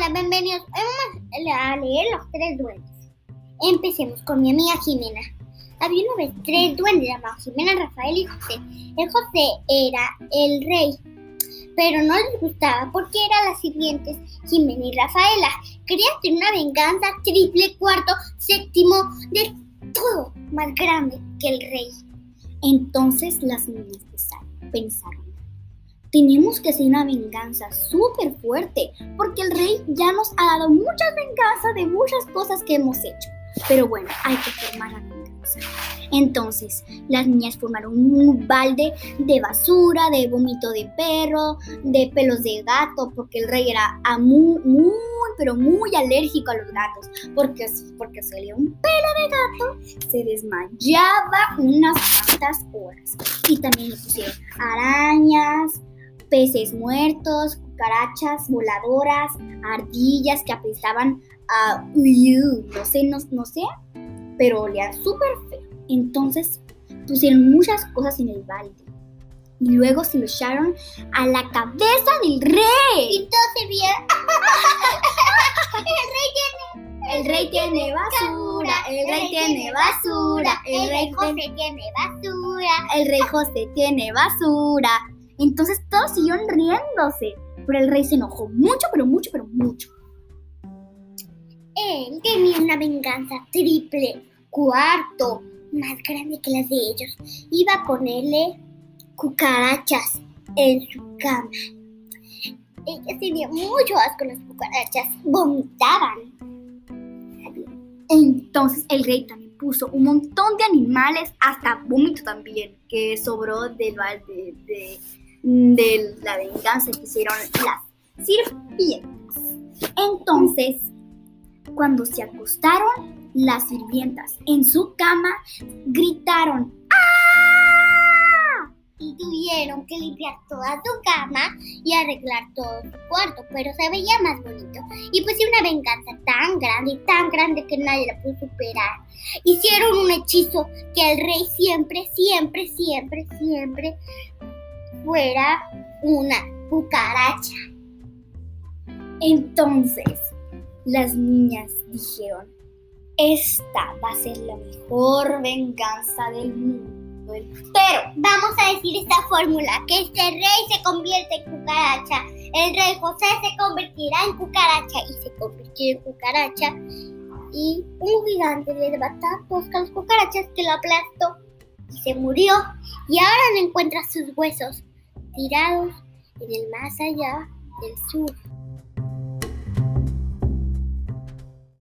Bienvenidos. Vamos a leer los tres duendes. Empecemos con mi amiga Jimena. Había una vez tres duendes llamados Jimena, Rafael y José. El José era el rey, pero no les gustaba porque eran las sirvientes Jimena y Rafaela. Querían tener una venganza triple, cuarto, séptimo, de todo más grande que el rey. Entonces las niñas pensaron, tenemos que hacer una venganza súper fuerte, porque el rey ya nos ha dado muchas venganzas de muchas cosas que hemos hecho. Pero bueno, hay que formar la venganza. Entonces, las niñas formaron un balde de basura, de vómito de perro, de pelos de gato, porque el rey era muy, muy, pero muy alérgico a los gatos. Porque, porque salía un pelo de gato, se desmayaba unas cuantas horas. Y también le pusieron arañas, peces muertos, cucarachas voladoras, ardillas que apestaban a... no sé, no, sé, pero olían súper feo. Entonces pusieron muchas cosas en el balde. Y luego se lo echaron a la cabeza del rey. Y todo se vio. el rey tiene... El rey tiene basura, el rey tiene basura, el rey José tiene basura, el rey José tiene basura. Entonces todos siguieron riéndose, pero el rey se enojó mucho, pero mucho, pero mucho. Él tenía una venganza triple, cuarto, más grande que las de ellos. Iba a ponerle cucarachas en su cama. Ella tenía mucho asco las cucarachas, vomitaban. Entonces el rey también puso un montón de animales, hasta vómito también, que sobró del de, de, de la venganza que hicieron las sirvientas. Entonces, cuando se acostaron, las sirvientas en su cama gritaron ¡Ah! Y tuvieron que limpiar toda su cama y arreglar todo su cuarto, pero se veía más bonito. Y pusieron una venganza tan grande tan grande que nadie la pudo superar. Hicieron un hechizo que el rey siempre, siempre, siempre, siempre fuera una cucaracha. Entonces, las niñas dijeron, esta va a ser la mejor venganza del mundo entero. Vamos a decir esta fórmula, que este rey se convierte en cucaracha, el rey José se convertirá en cucaracha y se convirtió en cucaracha y un gigante le levantó a las cucarachas que lo aplastó y se murió y ahora no encuentra sus huesos tirados en el más allá del sur.